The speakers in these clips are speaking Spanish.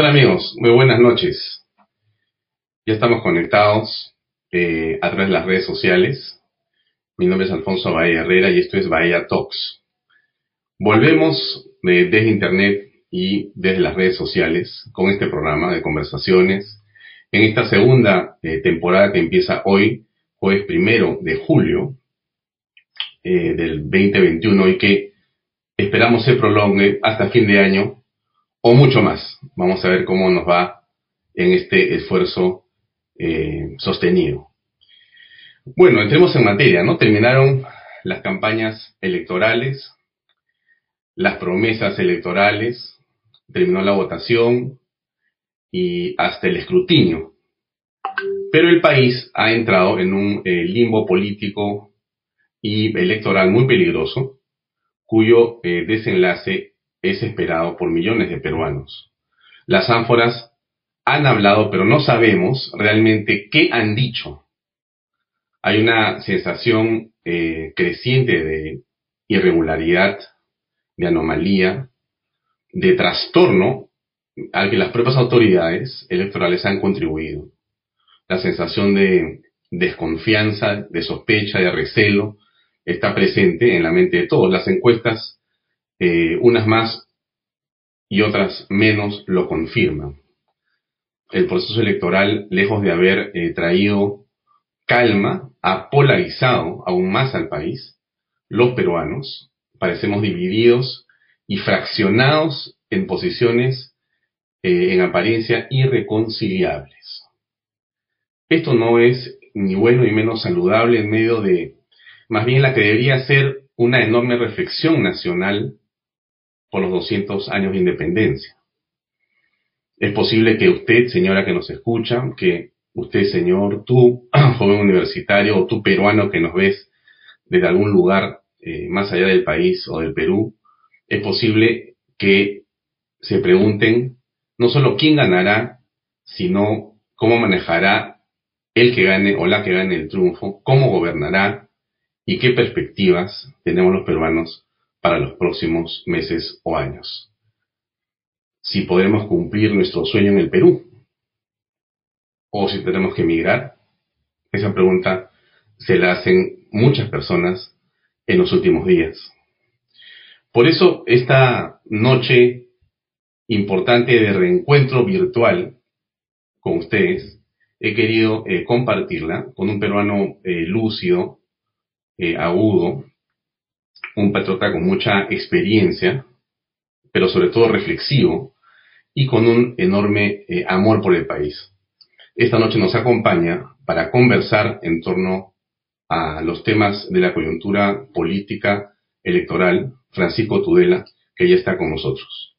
tal amigos? Muy buenas noches. Ya estamos conectados eh, a través de las redes sociales. Mi nombre es Alfonso Bahía Herrera y esto es Bahía Talks. Volvemos eh, desde Internet y desde las redes sociales con este programa de conversaciones en esta segunda eh, temporada que empieza hoy, jueves primero de julio del 2021 y que esperamos se prolongue hasta fin de año o mucho más. Vamos a ver cómo nos va en este esfuerzo eh, sostenido. Bueno, entremos en materia, ¿no? Terminaron las campañas electorales, las promesas electorales, terminó la votación y hasta el escrutinio. Pero el país ha entrado en un eh, limbo político y electoral muy peligroso, cuyo eh, desenlace es esperado por millones de peruanos. Las ánforas han hablado, pero no sabemos realmente qué han dicho. Hay una sensación eh, creciente de irregularidad, de anomalía, de trastorno al que las propias autoridades electorales han contribuido. La sensación de desconfianza, de sospecha, de recelo, está presente en la mente de todos. Las encuestas eh, unas más y otras menos lo confirman. El proceso electoral, lejos de haber eh, traído calma, ha polarizado aún más al país. Los peruanos parecemos divididos y fraccionados en posiciones eh, en apariencia irreconciliables. Esto no es ni bueno ni menos saludable en medio de, más bien la que debería ser una enorme reflexión nacional por los 200 años de independencia. Es posible que usted, señora que nos escucha, que usted, señor, tú, joven universitario, o tú, peruano que nos ves desde algún lugar eh, más allá del país o del Perú, es posible que se pregunten no solo quién ganará, sino cómo manejará el que gane o la que gane el triunfo, cómo gobernará y qué perspectivas tenemos los peruanos para los próximos meses o años. Si podremos cumplir nuestro sueño en el Perú o si tenemos que emigrar, esa pregunta se la hacen muchas personas en los últimos días. Por eso esta noche importante de reencuentro virtual con ustedes, he querido eh, compartirla con un peruano eh, lúcido, eh, agudo, un patriota con mucha experiencia, pero sobre todo reflexivo y con un enorme eh, amor por el país. Esta noche nos acompaña para conversar en torno a los temas de la coyuntura política electoral, Francisco Tudela, que ya está con nosotros.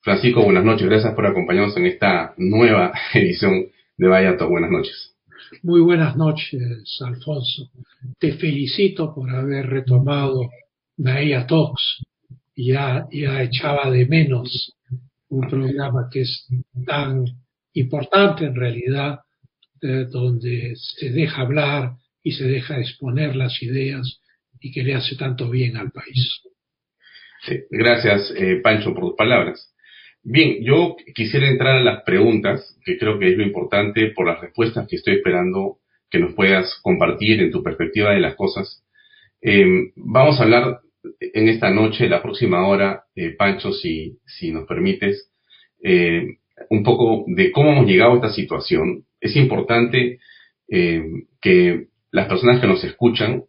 Francisco, buenas noches, gracias por acompañarnos en esta nueva edición de Vallato. Buenas noches. Muy buenas noches, Alfonso. Te felicito por haber retomado Bahía Talks, ya, ya echaba de menos un programa que es tan importante en realidad, eh, donde se deja hablar y se deja exponer las ideas y que le hace tanto bien al país. gracias, eh, Pancho, por tus palabras. Bien, yo quisiera entrar a las preguntas, que creo que es lo importante por las respuestas que estoy esperando que nos puedas compartir en tu perspectiva de las cosas. Eh, vamos a hablar en esta noche, la próxima hora, eh, Pancho, si, si nos permites, eh, un poco de cómo hemos llegado a esta situación. Es importante eh, que las personas que nos escuchan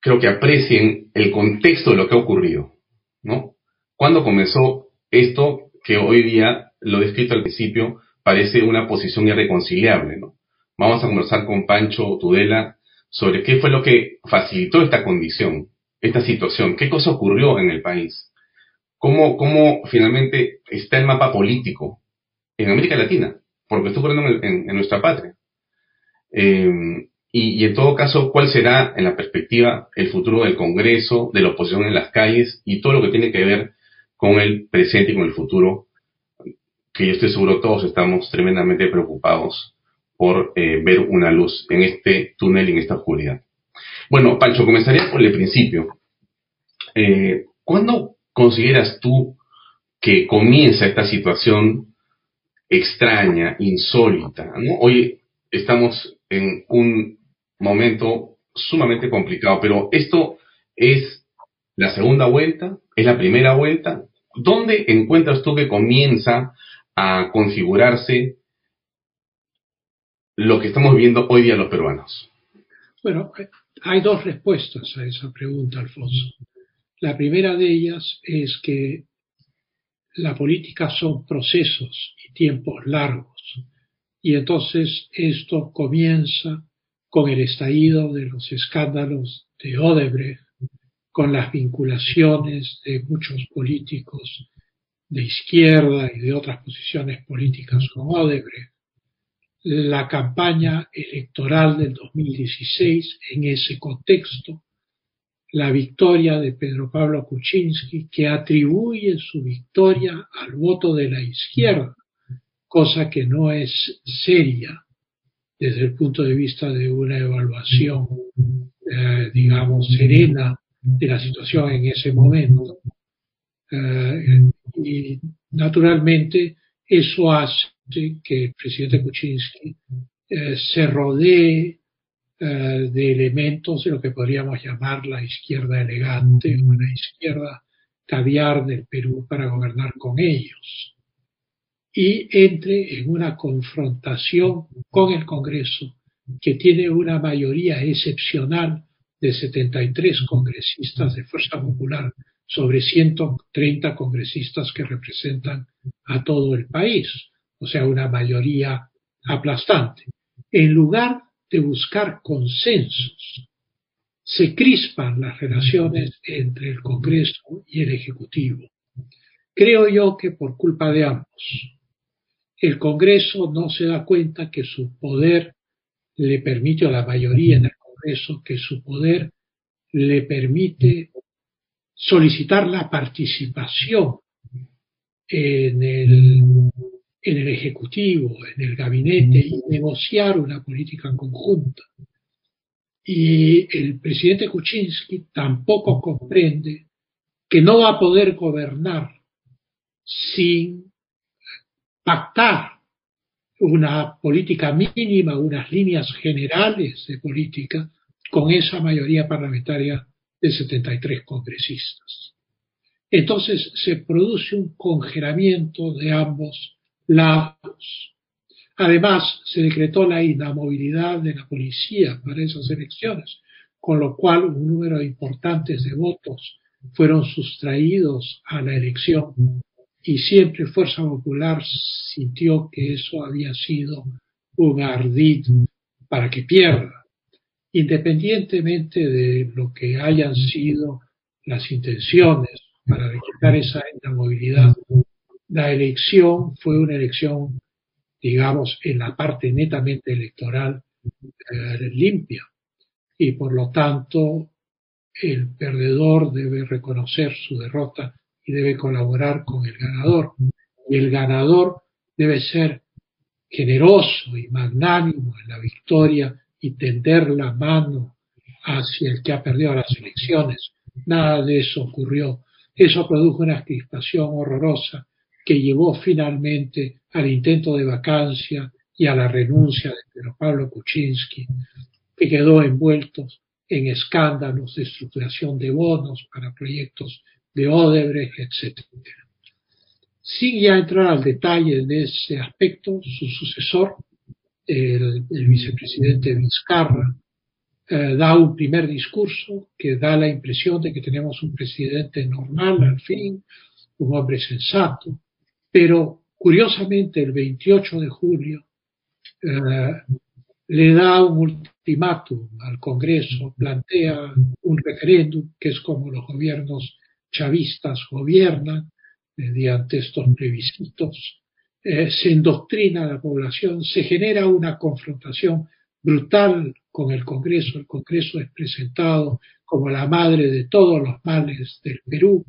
creo que aprecien el contexto de lo que ha ocurrido, ¿no? Cuando comenzó esto que hoy día, lo he descrito al principio, parece una posición irreconciliable, ¿no? Vamos a conversar con Pancho Tudela sobre qué fue lo que facilitó esta condición, esta situación, qué cosa ocurrió en el país, cómo, cómo finalmente está el mapa político en América Latina, porque está ocurriendo en, nuestra patria. Eh, y, en todo caso, cuál será en la perspectiva el futuro del Congreso, de la oposición en las calles y todo lo que tiene que ver con el presente y con el futuro, que yo estoy seguro todos estamos tremendamente preocupados por eh, ver una luz en este túnel, en esta oscuridad. Bueno, Pancho, comenzaría por el principio. Eh, ¿Cuándo consideras tú que comienza esta situación extraña, insólita. Hoy estamos en un momento sumamente complicado, pero esto es la segunda vuelta, es la primera vuelta. ¿Dónde encuentras tú que comienza a configurarse lo que estamos viendo hoy día los peruanos? Bueno, hay dos respuestas a esa pregunta, Alfonso. La primera de ellas es que la política son procesos y tiempos largos. Y entonces esto comienza con el estallido de los escándalos de Odebrecht, con las vinculaciones de muchos políticos de izquierda y de otras posiciones políticas con Odebrecht, la campaña electoral del 2016 en ese contexto, la victoria de Pedro Pablo Kuczynski, que atribuye su victoria al voto de la izquierda, cosa que no es seria desde el punto de vista de una evaluación, eh, digamos, serena de la situación en ese momento. Eh, y naturalmente eso hace que el presidente Kuczynski eh, se rodee eh, de elementos de lo que podríamos llamar la izquierda elegante o izquierda caviar del Perú para gobernar con ellos. Y entre en una confrontación con el Congreso que tiene una mayoría excepcional de 73 congresistas de Fuerza Popular sobre 130 congresistas que representan a todo el país, o sea, una mayoría aplastante. En lugar de buscar consensos, se crispan las relaciones entre el Congreso y el Ejecutivo. Creo yo que por culpa de ambos. El Congreso no se da cuenta que su poder le permite, a la mayoría en el Congreso, que su poder le permite solicitar la participación en el, en el Ejecutivo, en el gabinete y negociar una política conjunta. Y el presidente Kuczynski tampoco comprende que no va a poder gobernar sin pactar una política mínima, unas líneas generales de política con esa mayoría parlamentaria de 73 congresistas. Entonces se produce un congelamiento de ambos lados. Además, se decretó la inamovilidad de la policía para esas elecciones, con lo cual un número importante de votos fueron sustraídos a la elección y siempre Fuerza Popular sintió que eso había sido un ardid para que pierda independientemente de lo que hayan sido las intenciones para quitar esa movilidad, la elección fue una elección, digamos, en la parte netamente electoral eh, limpia. Y por lo tanto, el perdedor debe reconocer su derrota y debe colaborar con el ganador. Y el ganador debe ser generoso y magnánimo en la victoria y tender la mano hacia el que ha perdido las elecciones. Nada de eso ocurrió. Eso produjo una crispación horrorosa que llevó finalmente al intento de vacancia y a la renuncia de Pedro Pablo Kuczynski, que quedó envuelto en escándalos de estructuración de bonos para proyectos de Odebrecht, etc. Sin ya entrar al detalle de ese aspecto, su sucesor, el, vicepresidente Vizcarra eh, da un primer discurso que da la impresión de que tenemos un presidente normal al fin, un hombre sensato, pero curiosamente el 28 de julio eh, le da un ultimátum al Congreso, plantea un referéndum que es como los gobiernos chavistas gobiernan mediante estos plebiscitos eh, se indoctrina a la población, se genera una confrontación brutal con el Congreso. El Congreso es presentado como la madre de todos los males del Perú,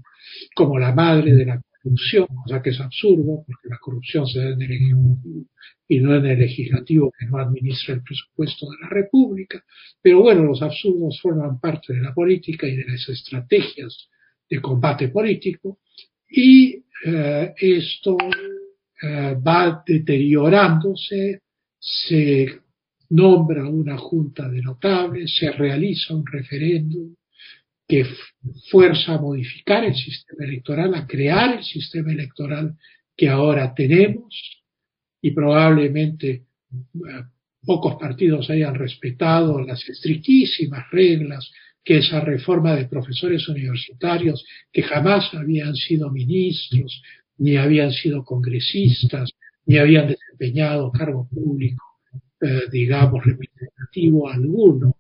como la madre de la corrupción, o sea que es absurdo, porque la corrupción se da en el Ejecutivo y no en el Legislativo que no administra el presupuesto de la República. Pero bueno, los absurdos forman parte de la política y de las estrategias de combate político y eh, esto eh, va deteriorándose, se nombra una junta de notables, se realiza un referéndum que fuerza a modificar el sistema electoral, a crear el sistema electoral que ahora tenemos y probablemente eh, pocos partidos hayan respetado las estrictísimas reglas que esa reforma de profesores universitarios que jamás habían sido ministros, ni habían sido congresistas, ni habían desempeñado cargo público, eh, digamos, representativo alguno,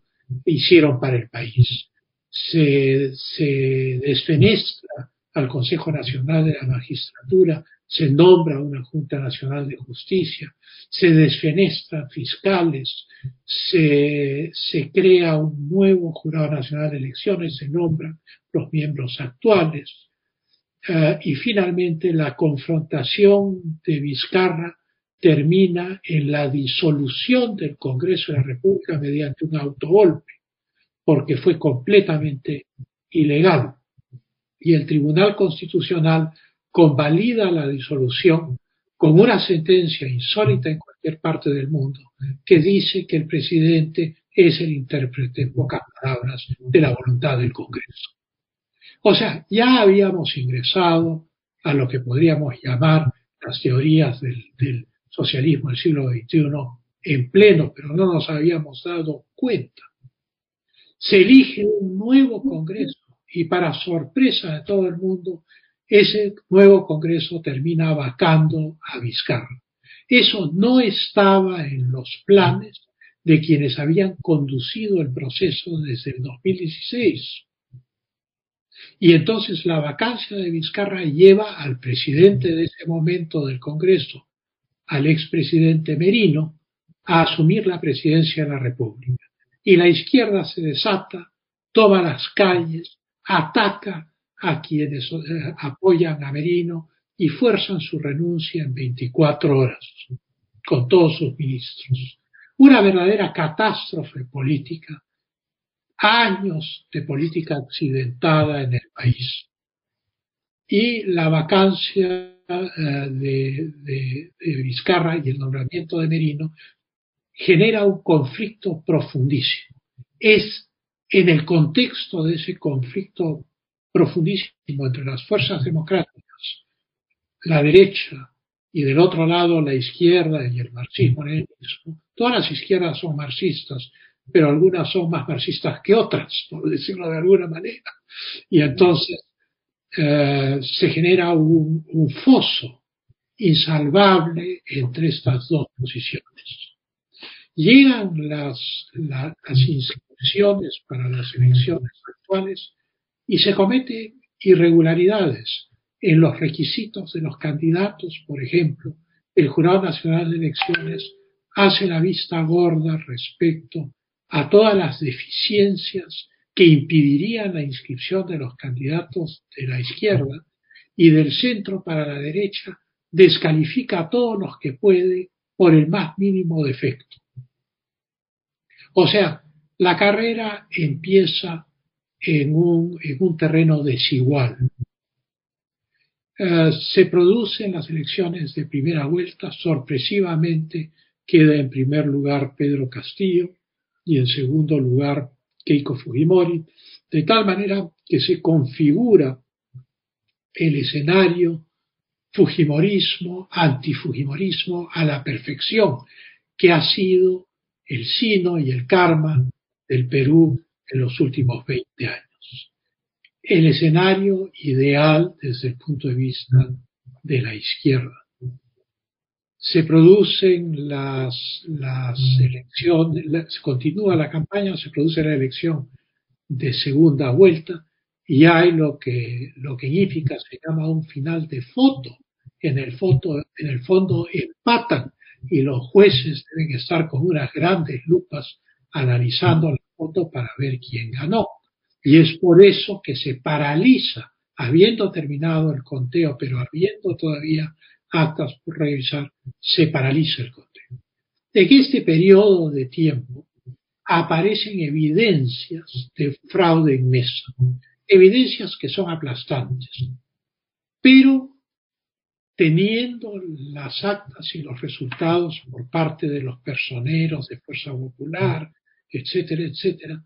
hicieron para el país. Se, se desfenestra al Consejo Nacional de la Magistratura, se nombra una Junta Nacional de Justicia, se desfenestran fiscales, se, se crea un nuevo Jurado Nacional de Elecciones, se nombran los miembros actuales, eh, y finalmente la confrontación de Vizcarra termina en la disolución del Congreso de la República mediante un autogolpe, porque fue completamente ilegal. Y el Tribunal Constitucional convalida la disolución con una sentencia insólita en cualquier parte del mundo que dice que el presidente es el intérprete, en pocas palabras, de la voluntad del Congreso. O sea, ya habíamos ingresado a lo que podríamos llamar las teorías del, socialismo del siglo XXI en pleno, pero no nos habíamos dado cuenta. Se elige un nuevo Congreso y para sorpresa de todo el mundo, ese nuevo Congreso termina vacando a Vizcarra. Eso no estaba en los planes de quienes habían conducido el proceso desde el 2016. Y entonces la vacancia de Vizcarra lleva al presidente de ese momento del Congreso, al expresidente Merino, a asumir la presidencia de la República. Y la izquierda se desata, toma las calles, ataca a quienes eh, apoyan a Merino y fuerzan su renuncia en 24 horas, con todos sus ministros. Una verdadera catástrofe política años de política accidentada en el país. Y la vacancia eh, de, Vizcarra y el nombramiento de Merino genera un conflicto profundísimo. Es en el contexto de ese conflicto profundísimo entre las fuerzas democráticas, la derecha y del otro lado la izquierda y el marxismo Todas las izquierdas son marxistas, pero algunas son más marxistas que otras, por decirlo de alguna manera. Y entonces eh, se genera un, foso insalvable entre estas dos posiciones. Llegan las, inscripciones para las elecciones actuales y se cometen irregularidades en los requisitos de los candidatos, por ejemplo, el Jurado Nacional de Elecciones hace la vista gorda respecto a todas las deficiencias que impedirían la inscripción de los candidatos de la izquierda y del centro para la derecha descalifica a todos los que puede por el más mínimo defecto. O sea, la carrera empieza en un, en un terreno desigual. Eh, se producen las elecciones de primera vuelta, sorpresivamente queda en primer lugar Pedro Castillo, y en segundo lugar Keiko Fujimori, de tal manera que se configura el escenario Fujimorismo, antifujimorismo a la perfección, que ha sido el sino y el karma del Perú en los últimos 20 años. El escenario ideal desde el punto de vista de la izquierda se producen las, las elecciones, se continúa la campaña, se produce la elección de segunda vuelta y hay lo que, lo que significa, se llama un final de foto. En el, foto, en el fondo empatan y los jueces deben estar con unas grandes lupas analizando la foto para ver quién ganó. Y es por eso que se paraliza, habiendo terminado el conteo, pero habiendo todavía actas por revisar, se paraliza el conteo. En este periodo de tiempo aparecen evidencias de fraude en mesa, evidencias que son aplastantes, pero teniendo las actas y los resultados por parte de los personeros de Fuerza Popular, etcétera, etcétera,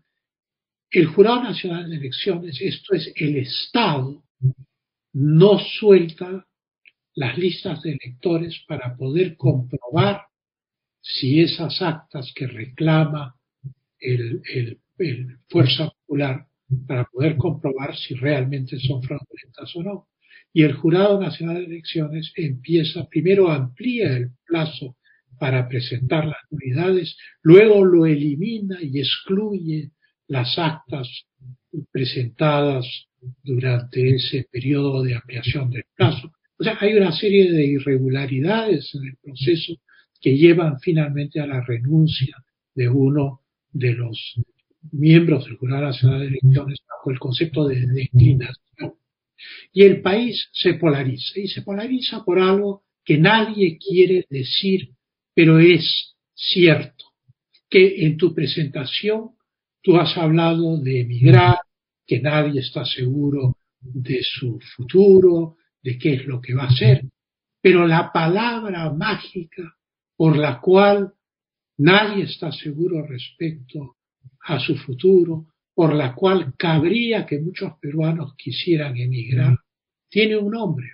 el Jurado Nacional de Elecciones, esto es el Estado, no suelta las listas de electores para poder comprobar si esas actas que reclama el, Fuerza Popular, para poder comprobar si realmente son fraudulentas o no. Y el Jurado Nacional de Elecciones empieza, primero amplía el plazo para presentar las unidades, luego lo elimina y excluye las actas presentadas durante ese periodo de ampliación del plazo. O sea, hay una serie de irregularidades en el proceso que llevan finalmente a la renuncia de uno de los miembros del Jurado Nacional de Elecciones bajo el concepto de declinación. Y el país se polariza, y se polariza por algo que nadie quiere decir, pero es cierto, que en tu presentación Tú has hablado de emigrar, que nadie está seguro de su futuro, de qué es lo que va a ser, pero la palabra mágica por la cual nadie está seguro respecto a su futuro, por la cual cabría que muchos peruanos quisieran emigrar, tiene un nombre,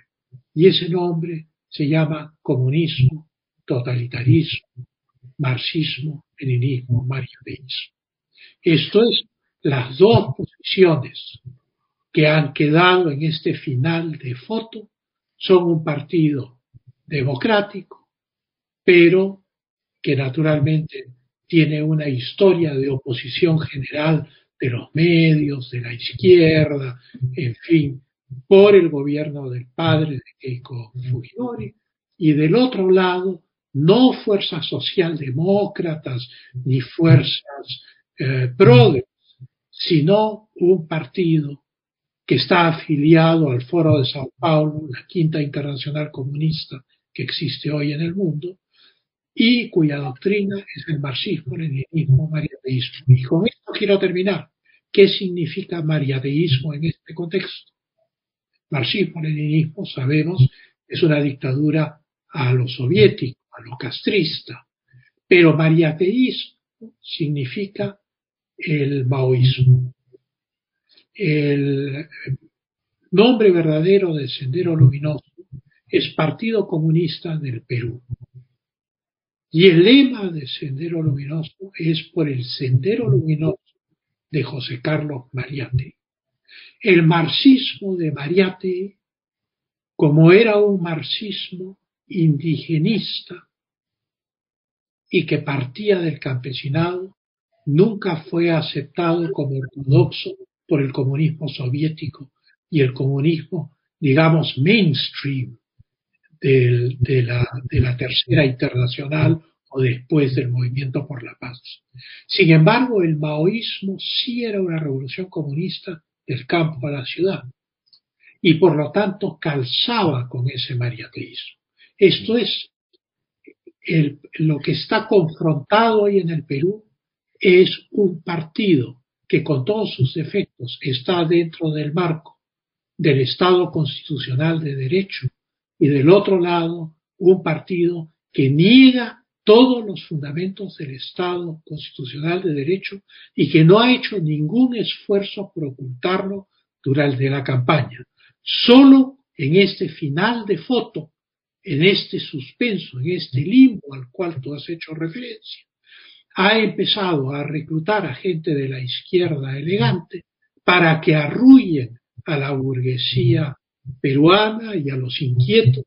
y ese nombre se llama comunismo, totalitarismo, marxismo, leninismo, marioneismo. Esto es las dos posiciones que han quedado en este final de foto son un partido democrático, pero que naturalmente tiene una historia de oposición general de los medios, de la izquierda, en fin, por el gobierno del padre de Keiko Fujimori, y del otro lado, no fuerzas socialdemócratas ni fuerzas eh, sino un partido que está afiliado al Foro de Sao Paulo, la quinta internacional comunista que existe hoy en el mundo, y cuya doctrina es el marxismo-leninismo mariateísmo. Y con esto quiero terminar. ¿Qué significa mariateísmo en este contexto? Marxismo-leninismo, sabemos, es una dictadura a lo soviético, a lo castrista, pero mariateísmo significa el maoísmo. El nombre verdadero de Sendero Luminoso es Partido Comunista del Perú. Y el lema de Sendero Luminoso es por el Sendero Luminoso de José Carlos Mariate. El marxismo de Mariate, como era un marxismo indigenista y que partía del campesinado, nunca fue aceptado como ortodoxo por el comunismo soviético y el comunismo, digamos, mainstream de, la, Tercera Internacional o después del movimiento por la paz. Sin embargo, el maoísmo sí era una revolución comunista del campo a la ciudad y por lo tanto calzaba con ese mariateísmo. Esto es lo que está confrontado hoy en el Perú es un partido que con todos sus defectos está dentro del marco del Estado constitucional de derecho y del otro lado un partido que niega todos los fundamentos del Estado constitucional de derecho y que no ha hecho ningún esfuerzo por ocultarlo durante la campaña. Solo en este final de foto, en este suspenso, en este limbo al cual tú has hecho referencia, ha empezado a reclutar a gente de la izquierda elegante para que arrullen a la burguesía peruana y a los inquietos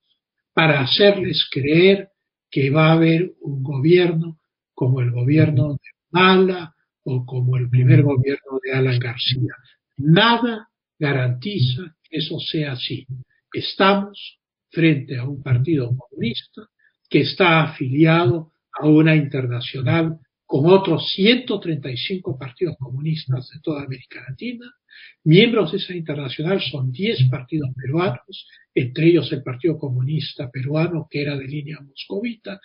para hacerles creer que va a haber un gobierno como el gobierno de Mala o como el primer gobierno de Alan García. Nada garantiza que eso sea así. Estamos frente a un partido comunista que está afiliado a una internacional con otros 135 partidos comunistas de toda América Latina. Miembros de esa internacional son 10 partidos peruanos, entre ellos el Partido Comunista Peruano, que era de línea moscovita,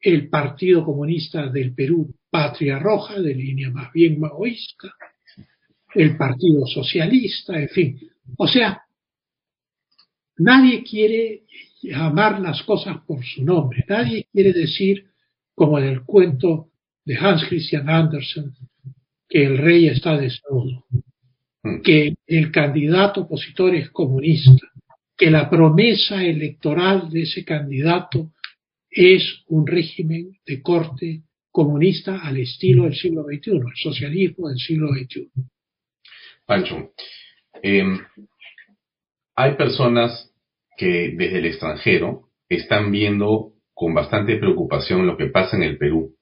el Partido Comunista del Perú, Patria Roja, de línea más bien maoísta, el Partido Socialista, en fin. O sea, nadie quiere llamar las cosas por su nombre. Nadie quiere decir, como en el cuento de Hans Christian Andersen, que el rey está desnudo, mm. que el candidato opositor es comunista, que la promesa electoral de ese candidato es un régimen de corte comunista al estilo del siglo XXI, el socialismo del siglo XXI. Pancho, em, hay personas que desde el extranjero están viendo con bastante preocupación lo que pasa en el Perú.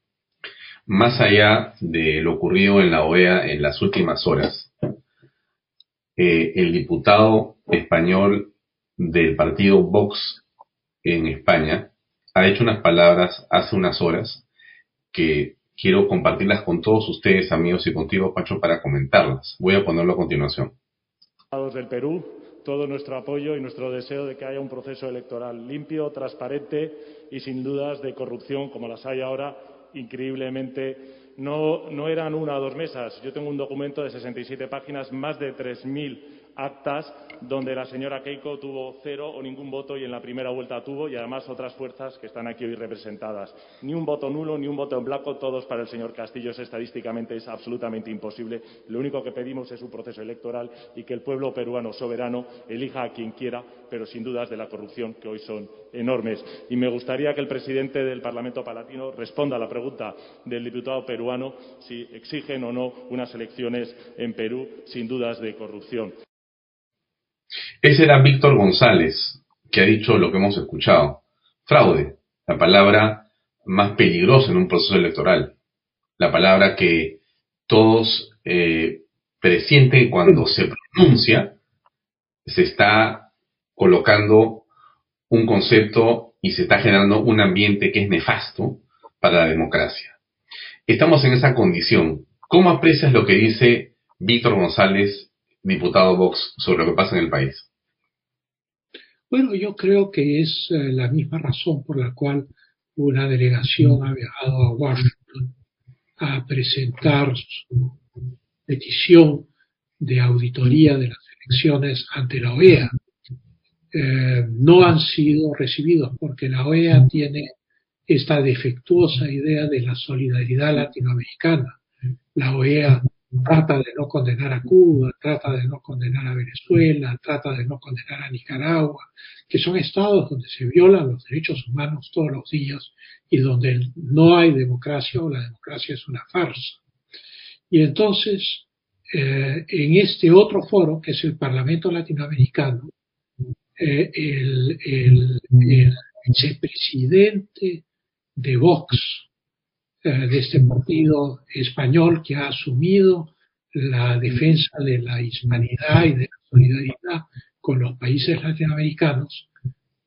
Más allá de lo ocurrido en la OEA en las últimas horas, eh, el diputado español del partido Vox en España ha hecho unas palabras hace unas horas que quiero compartirlas con todos ustedes, amigos, y contigo, Pacho, para comentarlas. Voy a ponerlo a continuación. del Perú, todo nuestro apoyo y nuestro deseo de que haya un proceso electoral limpio, transparente y sin dudas de corrupción como las hay ahora, increíblemente. No, eran una o dos mesas. Yo tengo un documento de 67 páginas, más de 3.000 actas donde la señora Keiko tuvo cero o ningún voto y en la primera vuelta tuvo y además otras fuerzas que están aquí hoy representadas. Ni un voto nulo, ni un voto en blanco, todos para el señor Castillo. estadísticamente es absolutamente imposible. Lo único que pedimos es un proceso electoral y que el pueblo peruano soberano elija a quien quiera, pero sin dudas de la corrupción que hoy son enormes. Y me gustaría que el presidente del Parlamento Palatino responda a la pregunta del diputado peruano si exigen o no unas elecciones en Perú sin dudas de corrupción. Ese era Víctor González, que ha dicho lo que hemos escuchado. Fraude, la palabra más peligrosa en un proceso electoral. La palabra que todos eh, presienten cuando se pronuncia, se está colocando un concepto y se está generando un ambiente que es nefasto para la democracia. Estamos en esa condición. ¿Cómo aprecias lo que dice Víctor González diputado Vox sobre lo que pasa en el país? Bueno, yo creo que es eh, la misma razón por la cual una delegación ha viajado a Washington a presentar su petición de auditoría de las elecciones ante la OEA. Eh, no han sido recibidos porque la OEA tiene esta defectuosa idea de la solidaridad latinoamericana. La OEA trata de no condenar a Cuba, trata de no condenar a Venezuela, trata de no condenar a Nicaragua, que son estados donde se violan los derechos humanos todos los días y donde no hay democracia o la democracia es una farsa. Y entonces, eh, en este otro foro, que es el Parlamento Latinoamericano, eh, el, el, de Vox, de este partido español que ha asumido la defensa de la hispanidad y de la solidaridad con los países latinoamericanos,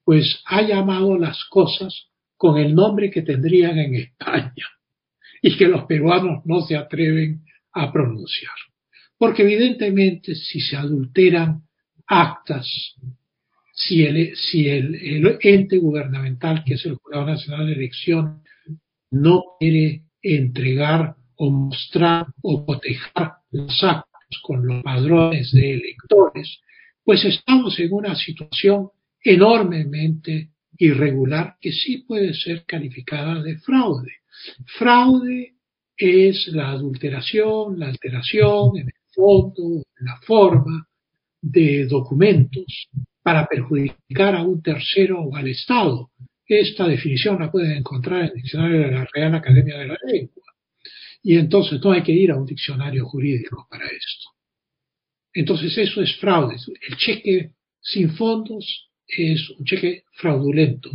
pues ha llamado las cosas con el nombre que tendrían en España y que los peruanos no se atreven a pronunciar. Porque evidentemente si se adulteran actas, si el, si el, ente gubernamental que es el Jurado Nacional de Elección no quiere entregar o mostrar o proteger los actos con los padrones de electores, pues estamos en una situación enormemente irregular que sí puede ser calificada de fraude. Fraude es la adulteración, la alteración en el fondo, en la forma de documentos para perjudicar a un tercero o al Estado, esta definición la pueden encontrar en el diccionario de la Real Academia de la Lengua. Y entonces no hay que ir a un diccionario jurídico para esto. Entonces eso es fraude. El cheque sin fondos es un cheque fraudulento.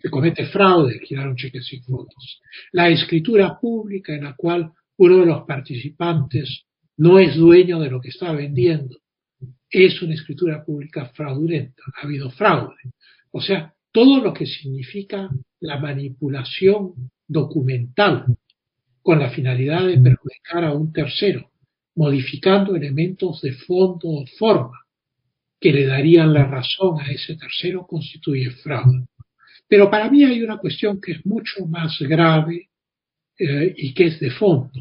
Se comete fraude girar un cheque sin fondos. La escritura pública en la cual uno de los participantes no es dueño de lo que está vendiendo es una escritura pública fraudulenta. Ha habido fraude. O sea, todo lo que significa la manipulación documental con la finalidad de perjudicar a un tercero, modificando elementos de fondo o forma que le darían la razón a ese tercero, constituye fraude. Pero para mí hay una cuestión que es mucho más grave eh, y que es de fondo.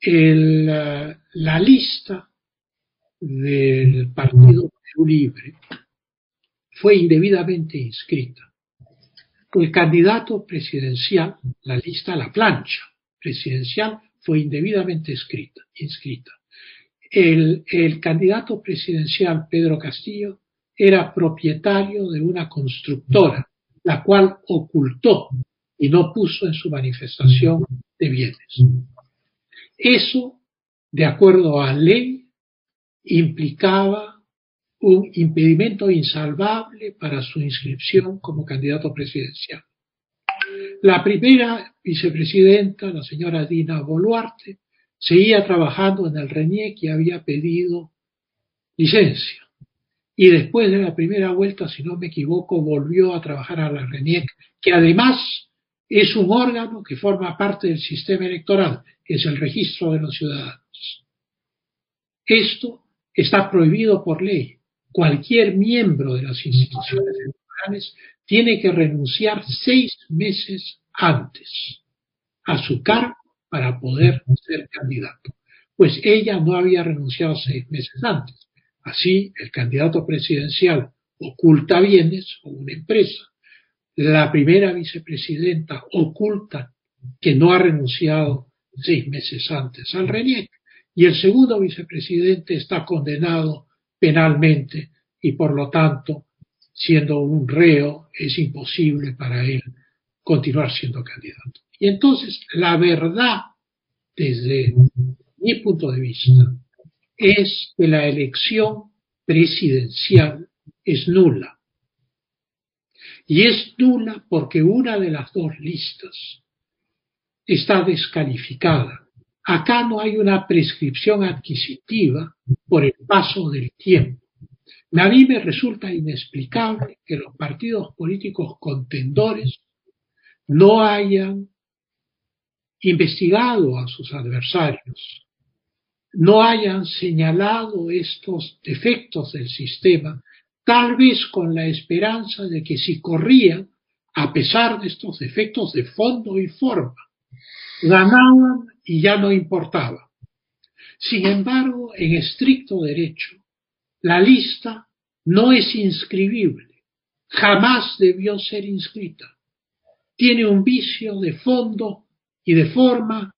La lista del Partido Libre fue indebidamente inscrita. El candidato presidencial, la lista, la plancha presidencial, fue indebidamente inscrita. inscrita. El, el candidato presidencial, Pedro Castillo, era propietario de una constructora, la cual ocultó y no puso en su manifestación de bienes. Eso, de acuerdo a ley, implicaba un impedimento insalvable para su inscripción como candidato presidencial. La primera vicepresidenta, la señora Dina Boluarte, seguía trabajando en el RENIEC y había pedido licencia. Y después de la primera vuelta, si no me equivoco, volvió a trabajar a la RENIEC, que además es un órgano que forma parte del sistema electoral, es el registro de los ciudadanos. Esto está prohibido por ley. Cualquier miembro de las instituciones electorales tiene que renunciar seis meses antes a su cargo para poder ser candidato. Pues ella no había renunciado seis meses antes. Así, el candidato presidencial oculta bienes o una empresa la primera vicepresidenta oculta que no ha renunciado seis meses antes al RENIEC y el segundo vicepresidente está condenado penalmente y por lo tanto, siendo un reo, es imposible para él continuar siendo candidato. Y entonces la verdad, desde mi punto de vista, es que la elección presidencial es nula y es nula porque una de las dos listas está descalificada. Acá no hay una prescripción adquisitiva por el paso del tiempo. A mí me resulta inexplicable que los partidos políticos contendores no hayan investigado a sus adversarios, no hayan señalado estos defectos del sistema tal vez con la esperanza de que si corrían, a pesar de estos defectos de fondo y forma, ganaban y ya no importaba. Sin embargo, en estricto derecho, la lista no es inscribible, jamás debió ser inscrita. Tiene un vicio de fondo y de forma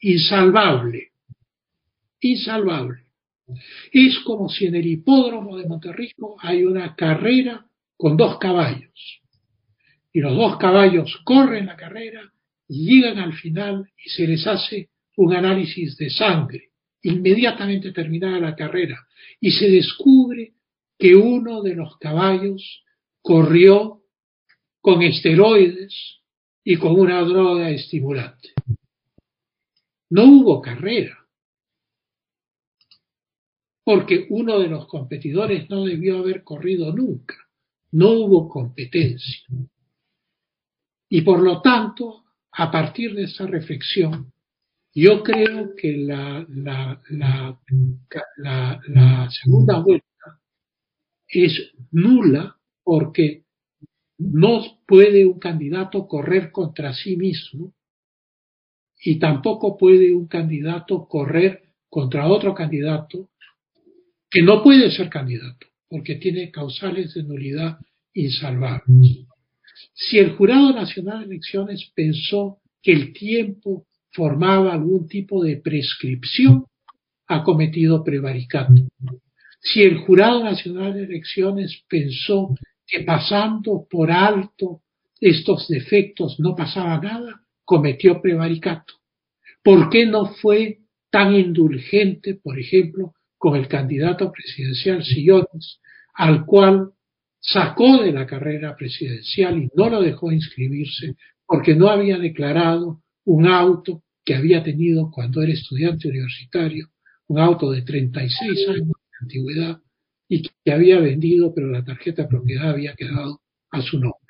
insalvable, insalvable. Es como si en el hipódromo de Monterrico hay una carrera con dos caballos. Y los dos caballos corren la carrera llegan al final y se les hace un análisis de sangre inmediatamente terminada la carrera y se descubre que uno de los caballos corrió con esteroides y con una droga estimulante. No hubo carrera porque uno de los competidores no debió haber corrido nunca. No hubo competencia. Y por lo tanto, a partir de esa reflexión, yo creo que la, la, segunda vuelta es nula porque no puede un candidato correr contra sí mismo y tampoco puede un candidato correr contra otro candidato que no puede ser candidato porque tiene causales de nulidad insalvables. Si el Jurado Nacional de Elecciones pensó que el tiempo formaba algún tipo de prescripción, ha cometido prevaricato. Si el Jurado Nacional de Elecciones pensó que pasando por alto estos defectos no pasaba nada, cometió prevaricato. ¿Por qué no fue tan indulgente, por ejemplo, con el candidato presidencial Sillones, al cual sacó de la carrera presidencial y no lo dejó inscribirse porque no había declarado un auto que había tenido cuando era estudiante universitario, un auto de 36 años de antigüedad y que había vendido, pero la tarjeta de propiedad había quedado a su nombre.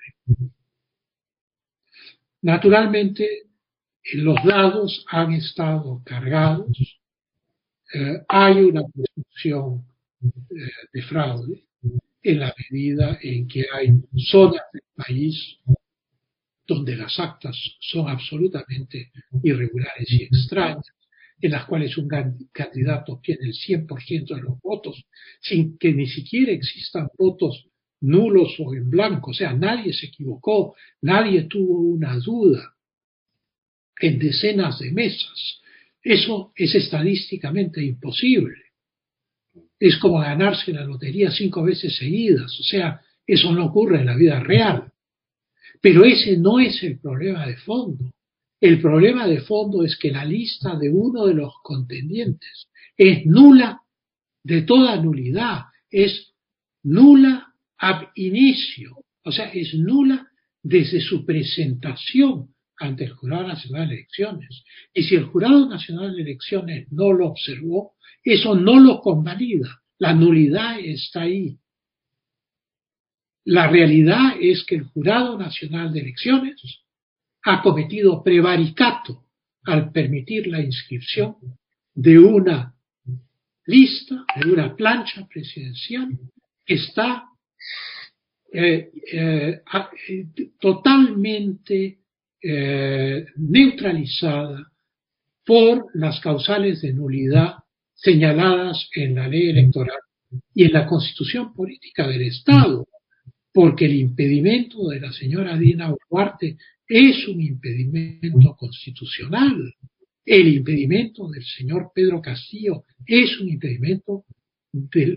Naturalmente, los dados han estado cargados eh, hay una presunción eh, de fraude en la medida en que hay zonas del país donde las actas son absolutamente irregulares y extrañas, en las cuales un candidato obtiene el 100% de los votos, sin que ni siquiera existan votos nulos o en blanco, o sea, nadie se equivocó, nadie tuvo una duda en decenas de mesas. Eso es estadísticamente imposible. Es como ganarse la lotería cinco veces seguidas, o sea, eso no ocurre en la vida real. Pero ese no es el problema de fondo. El problema de fondo es que la lista de uno de los contendientes es nula de toda nulidad, es nula ab inicio, o sea, es nula desde su presentación ante el Jurado Nacional de Elecciones. Y si el Jurado Nacional de Elecciones no lo observó, eso no lo convalida. La nulidad está ahí. La realidad es que el Jurado Nacional de Elecciones ha cometido prevaricato al permitir la inscripción de una lista, de una plancha presidencial que está eh, eh, totalmente eh, neutralizada por las causales de nulidad señaladas en la ley electoral y en la constitución política del Estado, porque el impedimento de la señora Dina Boluarte es un impedimento constitucional. El impedimento del señor Pedro Castillo es un impedimento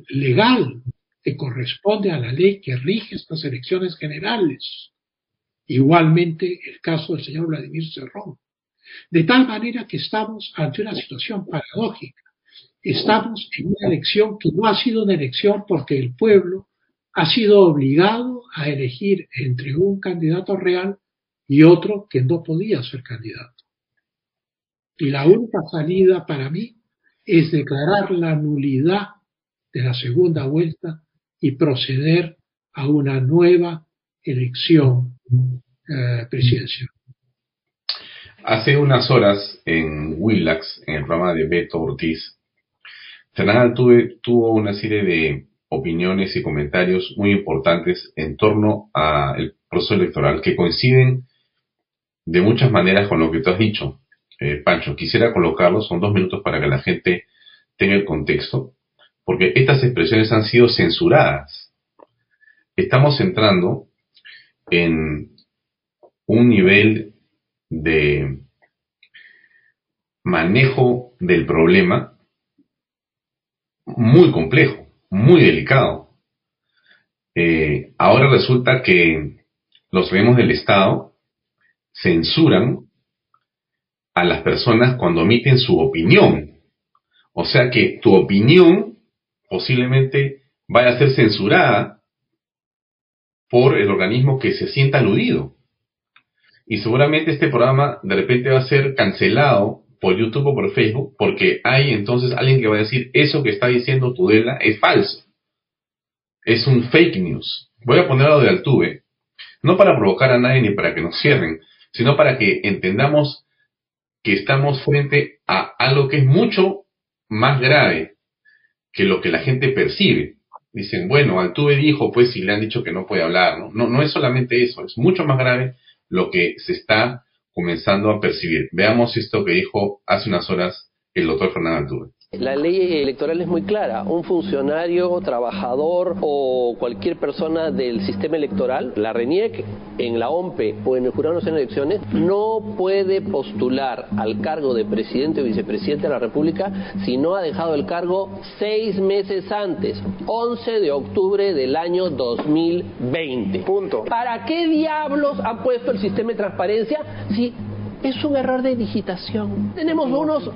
legal que corresponde a la ley que rige estas elecciones generales. Igualmente el caso del señor Vladimir Cerrón. De tal manera que estamos ante una situación paradójica. Estamos en una elección que no ha sido una elección porque el pueblo ha sido obligado a elegir entre un candidato real y otro que no podía ser candidato. Y la única salida para mí es declarar la nulidad de la segunda vuelta y proceder a una nueva elección eh, presidencial. Hace unas horas en Willax, en el programa de Beto Ortiz, Fernanda tuvo una serie de opiniones y comentarios muy importantes en torno al proceso electoral que coinciden de muchas maneras con lo que tú has dicho. Eh, Pancho, quisiera colocarlos, son dos minutos para que la gente tenga el contexto, porque estas expresiones han sido censuradas. Estamos entrando en un nivel de manejo del problema muy complejo, muy delicado. Eh, ahora resulta que los gobiernos del Estado censuran a las personas cuando emiten su opinión. O sea que tu opinión posiblemente vaya a ser censurada por el organismo que se sienta aludido. Y seguramente este programa de repente va a ser cancelado por YouTube o por Facebook porque hay entonces alguien que va a decir eso que está diciendo Tudela es falso. Es un fake news. Voy a ponerlo de Altuve, no para provocar a nadie ni para que nos cierren, sino para que entendamos que estamos frente a algo que es mucho más grave que lo que la gente percibe. Dicen, bueno, Altuve dijo, pues si le han dicho que no puede hablar, ¿no? No, no es solamente eso, es mucho más grave lo que se está comenzando a percibir. Veamos esto que dijo hace unas horas el doctor Fernando Altuve. La ley electoral es muy clara. Un funcionario, trabajador o cualquier persona del sistema electoral, la RENIEC, en la OMPE o en el Jurado Nacional de Elecciones, no puede postular al cargo de presidente o vicepresidente de la República si no ha dejado el cargo seis meses antes, 11 de octubre del año 2020. Punto. ¿Para qué diablos ha puesto el sistema de transparencia si es un error de digitación? Tenemos unos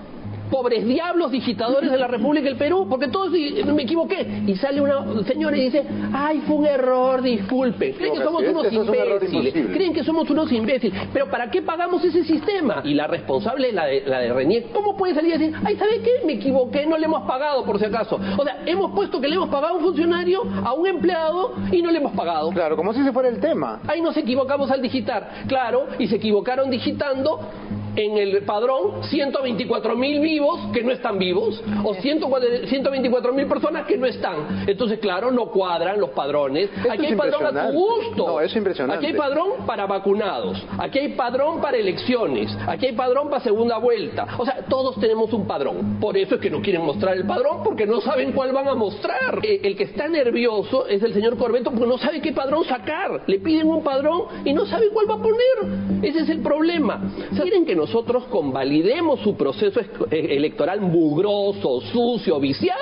pobres diablos digitadores de la República del Perú, porque todos me equivoqué. Y sale una señora y dice, ay, fue un error, disculpe. Creen que somos unos imbéciles. Creen que somos unos imbéciles. Pero ¿para qué pagamos ese sistema? Y la responsable, la de, la de Renier, ¿cómo puede salir y decir, ay, ¿sabe qué? Me equivoqué, no le hemos pagado por si acaso. O sea, hemos puesto que le hemos pagado a un funcionario, a un empleado, y no le hemos pagado. Claro, como si se fuera el tema. Ahí nos equivocamos al digitar. Claro, y se equivocaron digitando en el padrón 124 mil vivos que no están vivos o 124 mil personas que no están. Entonces, claro, no cuadran los padrones. aquí hay padrón a tu gusto. No, es impresionante. Aquí hay padrón para vacunados. Aquí hay padrón para elecciones. Aquí hay padrón para segunda vuelta. O sea, todos tenemos un padrón. Por eso es que no quieren mostrar el padrón porque no saben cuál van a mostrar. Eh, el que está nervioso es el señor Corbeto porque no sabe qué padrón sacar. Le piden un padrón y no sabe cuál va a poner. Ese es el problema. quieren que nosotros convalidemos su proceso eh, electoral mugroso, sucio, viciado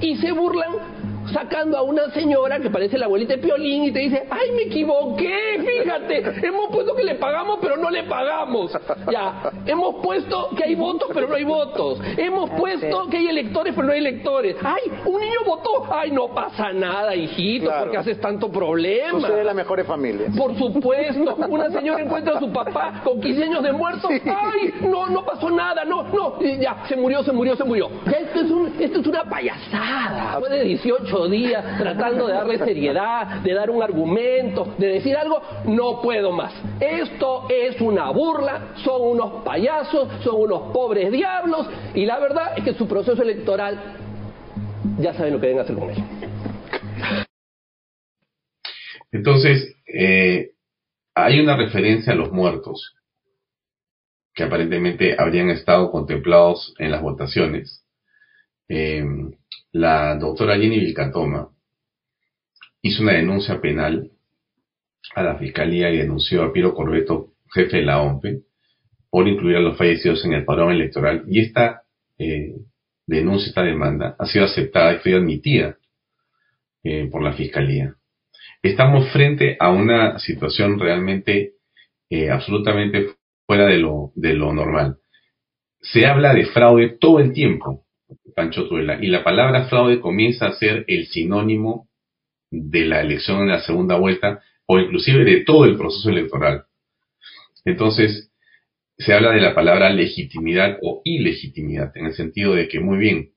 y se burlan sacando a una señora que parece la abuelita de Piolín y te dice, ay, me equivoqué, fíjate, hemos puesto que le pagamos pero no le pagamos. Ya, hemos puesto que hay votos pero no hay votos. Hemos puesto que hay electores pero no hay electores. Ay, un niño votó. Ay, no pasa nada, hijito, porque haces tanto problema. Usted es la mejor familia. Por supuesto, una señora encuentra a su papá con 15 años de muerto. Ay, no, no pasó nada, no, no, ya, se murió, se murió, se murió. esto es, un, esto es una payasada. Fue de 18 días tratando de darle seriedad, de dar un argumento, de decir algo, no puedo más. Esto es una burla, son unos payasos, son unos pobres diablos y la verdad es que su proceso electoral ya saben lo que deben hacer con él. Entonces, eh, hay una referencia a los muertos que aparentemente habrían estado contemplados en las votaciones. Eh, la doctora Jenny Vilcatoma hizo una denuncia penal a la fiscalía y denunció a Piero Corbeto, jefe de la OMPE, por incluir a los fallecidos en el padrón electoral. Y esta eh, denuncia, esta demanda, ha sido aceptada y fue admitida eh, por la fiscalía. Estamos frente a una situación realmente eh, absolutamente fuera de lo, de lo normal. Se habla de fraude todo el tiempo. Pancho Tuela. Y la palabra fraude comienza a ser el sinónimo de la elección en la segunda vuelta o inclusive de todo el proceso electoral. Entonces, se habla de la palabra legitimidad o ilegitimidad, en el sentido de que, muy bien,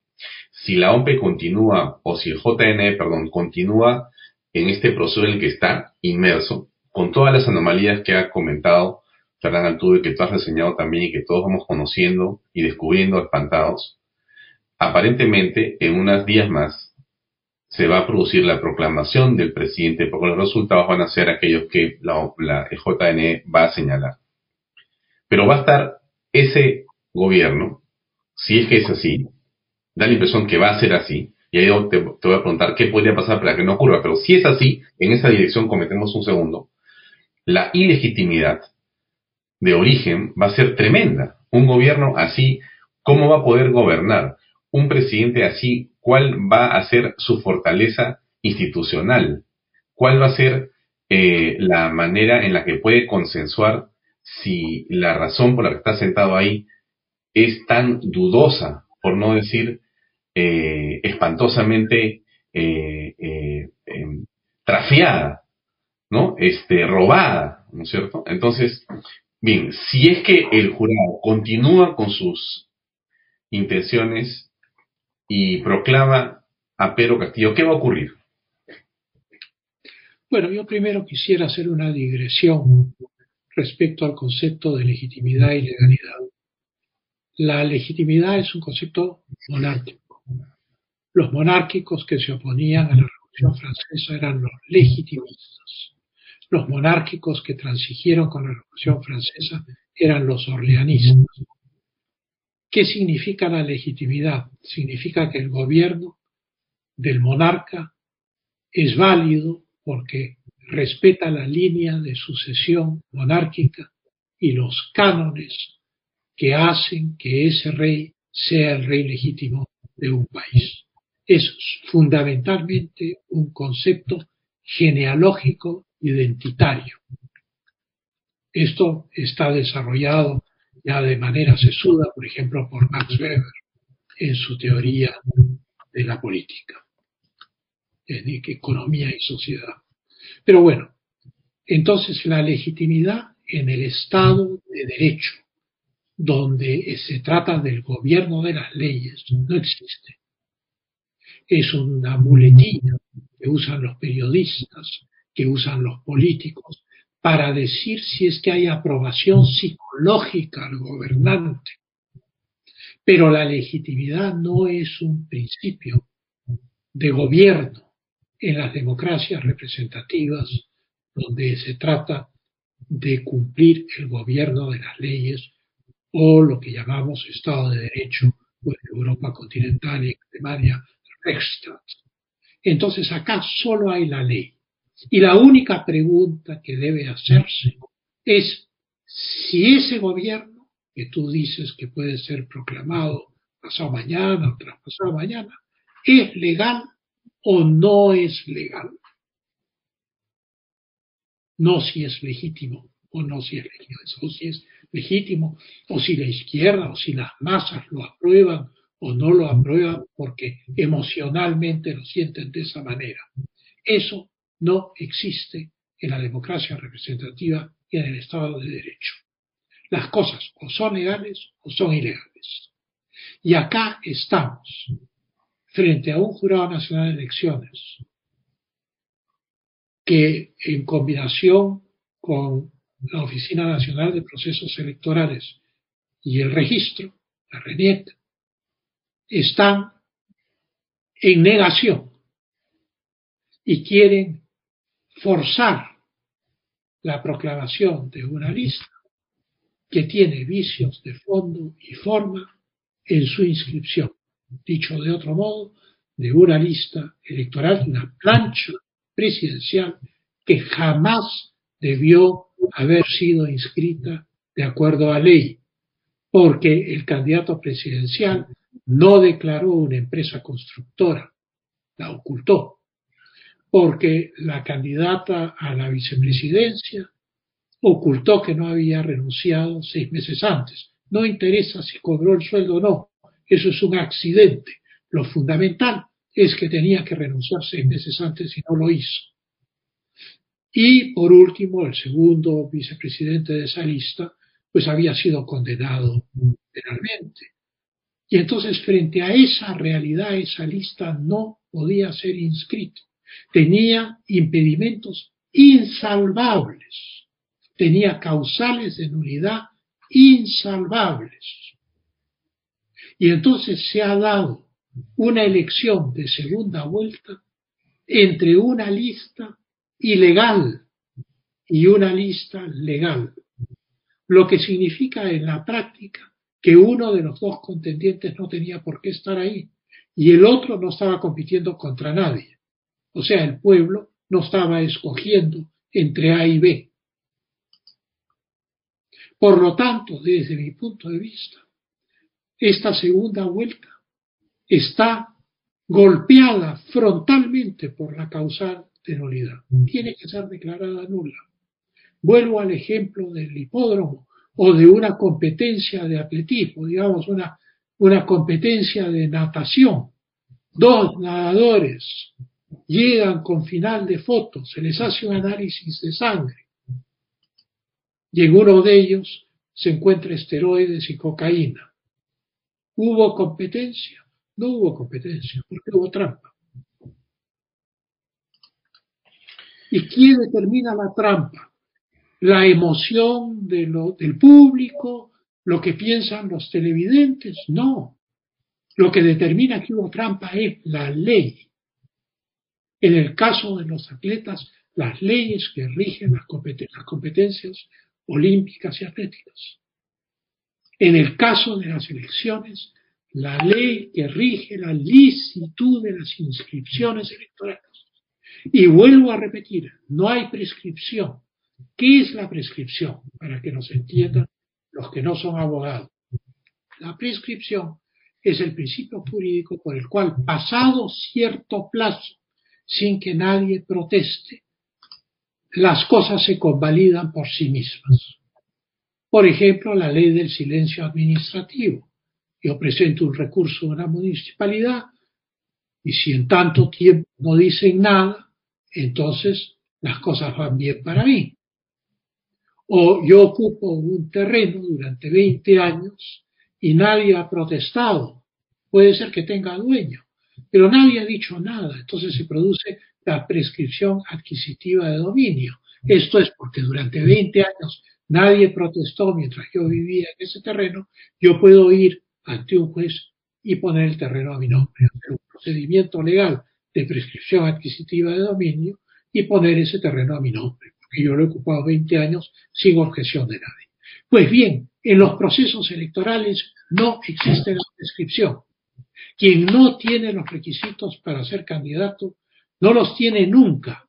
si la OMP continúa, o si el JN, perdón, continúa en este proceso en el que está inmerso, con todas las anomalías que ha comentado Fernán Altuve, que tú has reseñado también y que todos vamos conociendo y descubriendo espantados, Aparentemente, en unos días más, se va a producir la proclamación del presidente, porque los resultados van a ser aquellos que la, la JN va a señalar. Pero va a estar ese gobierno, si es que es así, da la impresión que va a ser así, y ahí te voy a preguntar qué podría pasar para que no ocurra, pero si es así, en esa dirección cometemos un segundo, la ilegitimidad de origen va a ser tremenda. Un gobierno así, ¿cómo va a poder gobernar? Un presidente así, ¿cuál va a ser su fortaleza institucional? ¿Cuál va a ser eh, la manera en la que puede consensuar si la razón por la que está sentado ahí es tan dudosa, por no decir eh, espantosamente eh, em, trafiada, ¿no? Este, robada, ¿no es cierto? Entonces, bien, si es que el jurado continúa con sus intenciones y proclama a Pedro Castillo, ¿qué va a ocurrir? Bueno, yo primero quisiera hacer una digresión respecto al concepto de legitimidad y legalidad. La legitimidad es un concepto monárquico. Los monárquicos que se oponían a la Revolución Francesa eran los legitimistas. Los monárquicos que transigieron con la Revolución Francesa eran los orleanistas. ¿Qué significa la legitimidad? Significa que el gobierno del monarca es válido porque respeta la línea de sucesión monárquica y los cánones que hacen que ese rey sea el rey legítimo de un país. Es fundamentalmente un concepto genealógico identitario. Esto está desarrollado ya de manera sesuda, por ejemplo, por Max Weber en su teoría de la política, de economía y sociedad. Pero bueno, entonces la legitimidad en el Estado de Derecho, donde se trata del gobierno de las leyes, no existe. Es una muletilla que usan los periodistas, que usan los políticos, para decir si es que hay aprobación psicológica al gobernante. Pero la legitimidad no es un principio de gobierno en las democracias representativas donde se trata de cumplir el gobierno de las leyes o lo que llamamos Estado de Derecho o en Europa continental y Alemania Rechtsstaat. Entonces acá solo hay la ley. Y la única pregunta que debe hacerse es si ese gobierno, que tú dices que puede ser proclamado pasado mañana o traspasado mañana, es legal o no es legal. No si es legítimo o no si es legítimo, o si es legítimo, o si la izquierda o si las masas lo aprueban o no lo aprueban porque emocionalmente lo sienten de esa manera. Eso no existe en la democracia representativa y en el Estado de Derecho. Las cosas o son legales o son ilegales. Y acá estamos, frente a un jurado nacional de elecciones, que en combinación con la Oficina Nacional de Procesos Electorales y el registro, la RENIET, están en negación y quieren forzar la proclamación de una lista que tiene vicios de fondo y forma en su inscripción. Dicho de otro modo, de una lista electoral, una plancha presidencial que jamás debió haber sido inscrita de acuerdo a ley, porque el candidato presidencial no declaró una empresa constructora, la ocultó porque la candidata a la vicepresidencia ocultó que no había renunciado seis meses antes. No interesa si cobró el sueldo o no, eso es un accidente. Lo fundamental es que tenía que renunciar seis meses antes y no lo hizo. Y por último, el segundo vicepresidente de esa lista, pues había sido condenado penalmente. Y entonces, frente a esa realidad, esa lista no podía ser inscrita tenía impedimentos insalvables, tenía causales de nulidad insalvables. Y entonces se ha dado una elección de segunda vuelta entre una lista ilegal y una lista legal, lo que significa en la práctica que uno de los dos contendientes no tenía por qué estar ahí y el otro no estaba compitiendo contra nadie. O sea, el pueblo no estaba escogiendo entre A y B. Por lo tanto, desde mi punto de vista, esta segunda vuelta está golpeada frontalmente por la causal de nulidad. Tiene que ser declarada nula. Vuelvo al ejemplo del hipódromo o de una competencia de atletismo, digamos una, una competencia de natación. Dos nadadores llegan con final de foto, se les hace un análisis de sangre y en uno de ellos se encuentra esteroides y cocaína. ¿Hubo competencia? No hubo competencia, porque hubo trampa. ¿Y quién determina la trampa? ¿La emoción del público? ¿Lo que piensan los televidentes? No. Lo que determina que hubo trampa es la ley. En el caso de los atletas, las leyes que rigen las, competencias olímpicas y atléticas. En el caso de las elecciones, la ley que rige la licitud de las inscripciones electorales. Y vuelvo a repetir, no hay prescripción. ¿Qué es la prescripción? Para que nos entiendan los que no son abogados. La prescripción es el principio jurídico por el cual, pasado cierto plazo sin que nadie proteste. Las cosas se convalidan por sí mismas. Por ejemplo, la ley del silencio administrativo. Yo presento un recurso a una municipalidad y si en tanto tiempo no dicen nada, entonces las cosas van bien para mí. O yo ocupo un terreno durante 20 años y nadie ha protestado. Puede ser que tenga dueño, pero nadie ha dicho nada, entonces se produce la prescripción adquisitiva de dominio. Esto es porque durante 20 años nadie protestó mientras yo vivía en ese terreno, yo puedo ir ante un juez y poner el terreno a mi nombre, hacer un procedimiento legal de prescripción adquisitiva de dominio y poner ese terreno a mi nombre, porque yo lo he ocupado 20 años sin objeción de nadie. Pues bien, en los procesos electorales no existe la prescripción. Quien no tiene los requisitos para ser candidato, no los tiene nunca.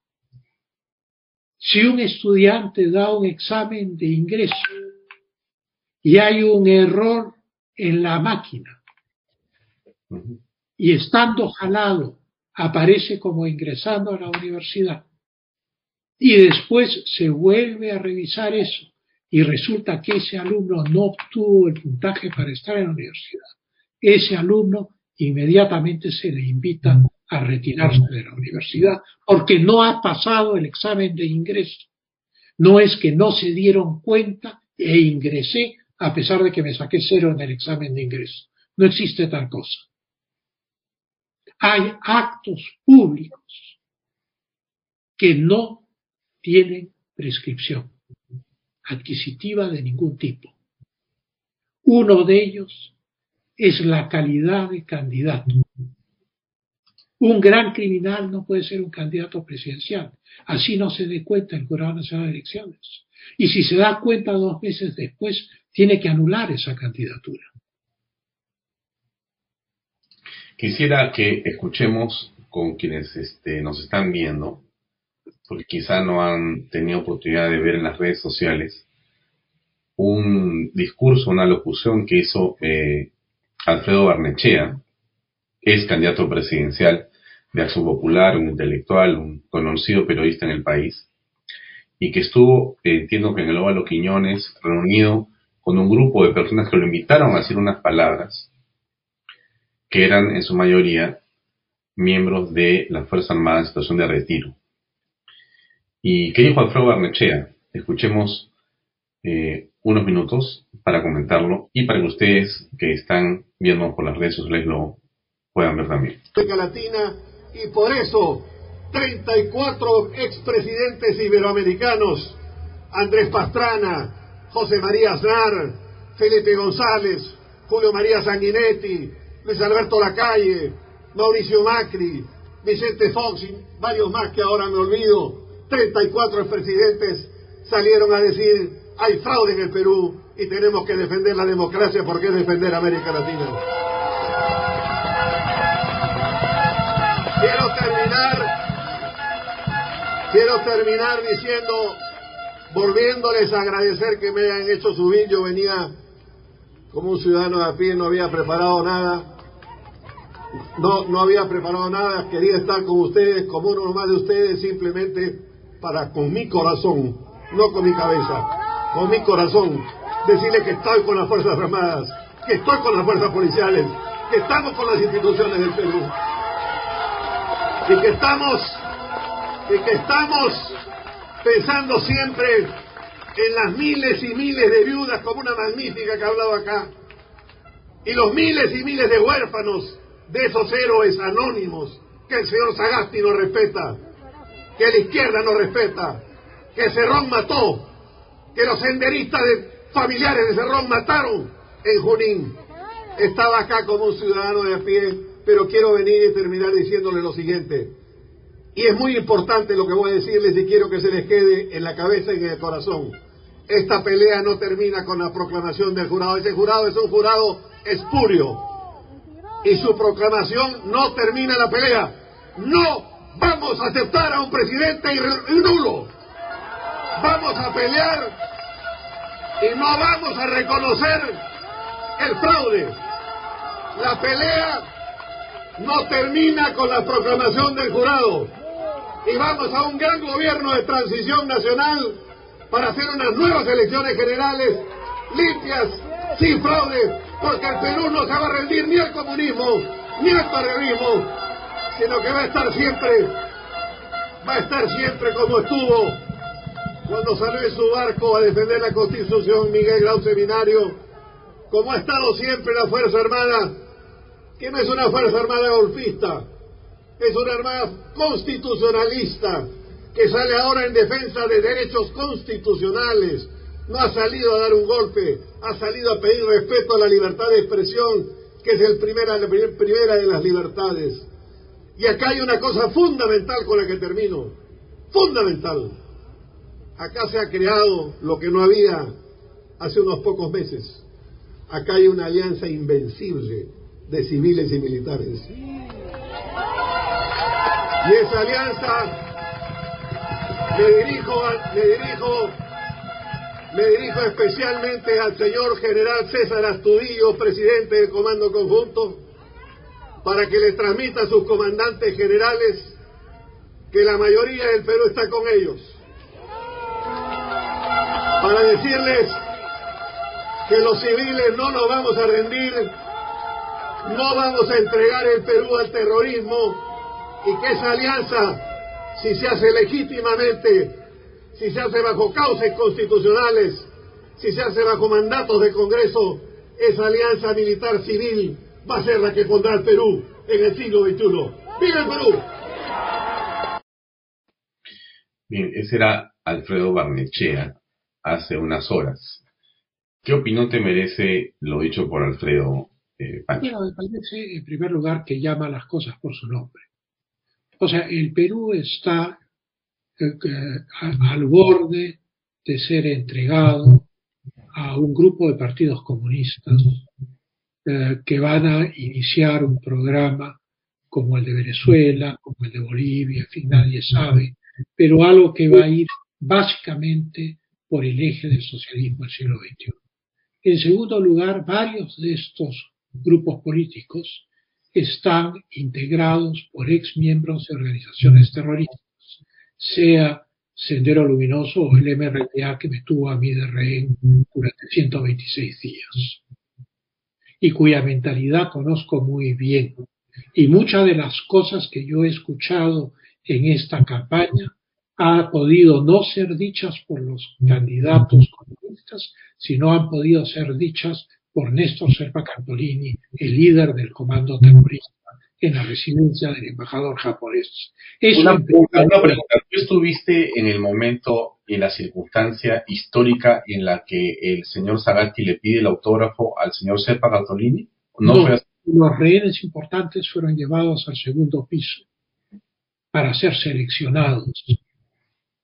Si un estudiante da un examen de ingreso y hay un error en la máquina y estando jalado aparece como ingresando a la universidad y después se vuelve a revisar eso y resulta que ese alumno no obtuvo el puntaje para estar en la universidad, ese alumno inmediatamente se le invita a retirarse de la universidad porque no ha pasado el examen de ingreso. No es que no se dieron cuenta e ingresé a pesar de que me saqué cero en el examen de ingreso. No existe tal cosa. Hay actos públicos que no tienen prescripción adquisitiva de ningún tipo. Uno de ellos es la calidad de candidato. Un gran criminal no puede ser un candidato presidencial. Así no se dé cuenta el Jurado Nacional de Elecciones. Y si se da cuenta dos meses después, tiene que anular esa candidatura. Quisiera que escuchemos con quienes este, nos están viendo porque quizá no han tenido oportunidad de ver en las redes sociales, un discurso, una locución que hizo eh, Alfredo Barnechea, es candidato presidencial de Acción Popular, un intelectual, un conocido periodista en el país, y que estuvo, eh, entiendo que en el Óvalo Quiñones, reunido con un grupo de personas que lo invitaron a decir unas palabras, que eran en su mayoría miembros de la Fuerza Armada en situación de retiro. ¿Y qué dijo Alfredo Barnechea? Escuchemos eh, unos minutos para comentarlo y para que ustedes que están viendo por las redes sociales lo puedan ver también. América Latina y por eso 34 expresidentes iberoamericanos, Andrés Pastrana, José María Aznar, Felipe González, Julio María Sanguinetti, Luis Alberto Lacalle, Mauricio Macri, Vicente Fox y varios más que ahora me olvido, 34 presidentes salieron a decir hay fraude en el Perú y tenemos que defender la democracia porque es defender América Latina. Quiero terminar, quiero terminar diciendo, volviéndoles a agradecer que me hayan hecho subir, yo venía como un ciudadano de a pie, no había preparado nada, no, no había preparado nada, quería estar con ustedes, como uno más de ustedes, simplemente para con mi corazón, no con mi cabeza, con mi corazón, decirle que estoy con las Fuerzas Armadas, que estoy con las Fuerzas Policiales, que estamos con las instituciones del Perú. Y que estamos y que estamos pensando siempre en las miles y miles de viudas como una magnífica que ha hablado acá y los miles y miles de huérfanos de esos héroes anónimos que el señor Sagasti no respeta que la izquierda no respeta, que Cerrón mató, que los senderistas de familiares de Cerrón mataron en Junín. Estaba acá como un ciudadano de a pie, pero quiero venir y terminar diciéndole lo siguiente. Y es muy importante lo que voy a decirles y quiero que se les quede en la cabeza y en el corazón. Esta pelea no termina con la proclamación del jurado. Ese jurado es un jurado espurio. Y su proclamación no termina la pelea. No vamos a aceptar a un presidente nulo. Vamos a pelear y no vamos a reconocer el fraude. La pelea no termina con la proclamación del jurado. Y vamos a un gran gobierno de transición nacional para hacer unas nuevas elecciones generales limpias, sin fraude, porque el Perú no se va a rendir ni al comunismo ni al terrorismo, sino que va a estar siempre, va a estar siempre como estuvo cuando salió en su barco a defender la Constitución Miguel Grau Seminario, como ha estado siempre la Fuerza Armada, que no es una Fuerza Armada golpista, es una Armada constitucionalista, que sale ahora en defensa de derechos constitucionales, no ha salido a dar un golpe, ha salido a pedir respeto a la libertad de expresión, que es el primera, la primera de las libertades. Y acá hay una cosa fundamental con la que termino, fundamental. Acá se ha creado lo que no había hace unos pocos meses. Acá hay una alianza invencible de civiles y militares. Y esa alianza me dirijo, dirijo, dirijo especialmente al señor general César Astudillo, presidente del Comando Conjunto, para que le transmita a sus comandantes generales que la mayoría del Perú está con ellos. Para decirles que los civiles no nos vamos a rendir, no vamos a entregar el Perú al terrorismo y que esa alianza si se hace legítimamente, si se hace bajo causas constitucionales, si se hace bajo mandatos de Congreso, esa alianza militar civil va a ser la que pondrá al Perú en el siglo XXI. ¡Viva el Perú! Bien, ese era Alfredo Barnechea hace unas horas. ¿Qué opinión te merece lo dicho por Alfredo eh, Pancho? Bueno, me parece, en primer lugar, que llama las cosas por su nombre. O sea, el Perú está eh, al borde de ser entregado a un grupo de partidos comunistas eh, que van a iniciar un programa como el de Venezuela, como el de Bolivia, en fin, nadie sabe, pero algo que va a ir básicamente por el eje del socialismo del siglo XXI. En segundo lugar, varios de estos grupos políticos están integrados por ex miembros de organizaciones terroristas, sea Sendero Luminoso o el MRTA que me tuvo a mí de rehén durante 126 días, y cuya mentalidad conozco muy bien. Y muchas de las cosas que yo he escuchado en esta campaña ha podido no ser dichas por los candidatos comunistas, sino han podido ser dichas por Néstor Serpa Cantolini, el líder del comando terrorista en la residencia del embajador japonés. una, pregunta, ¿tú estuviste en el momento y en la circunstancia histórica en la que el señor Sagasti le pide el autógrafo al señor Serpa Cantolini? No, los rehenes importantes fueron llevados al segundo piso para ser seleccionados.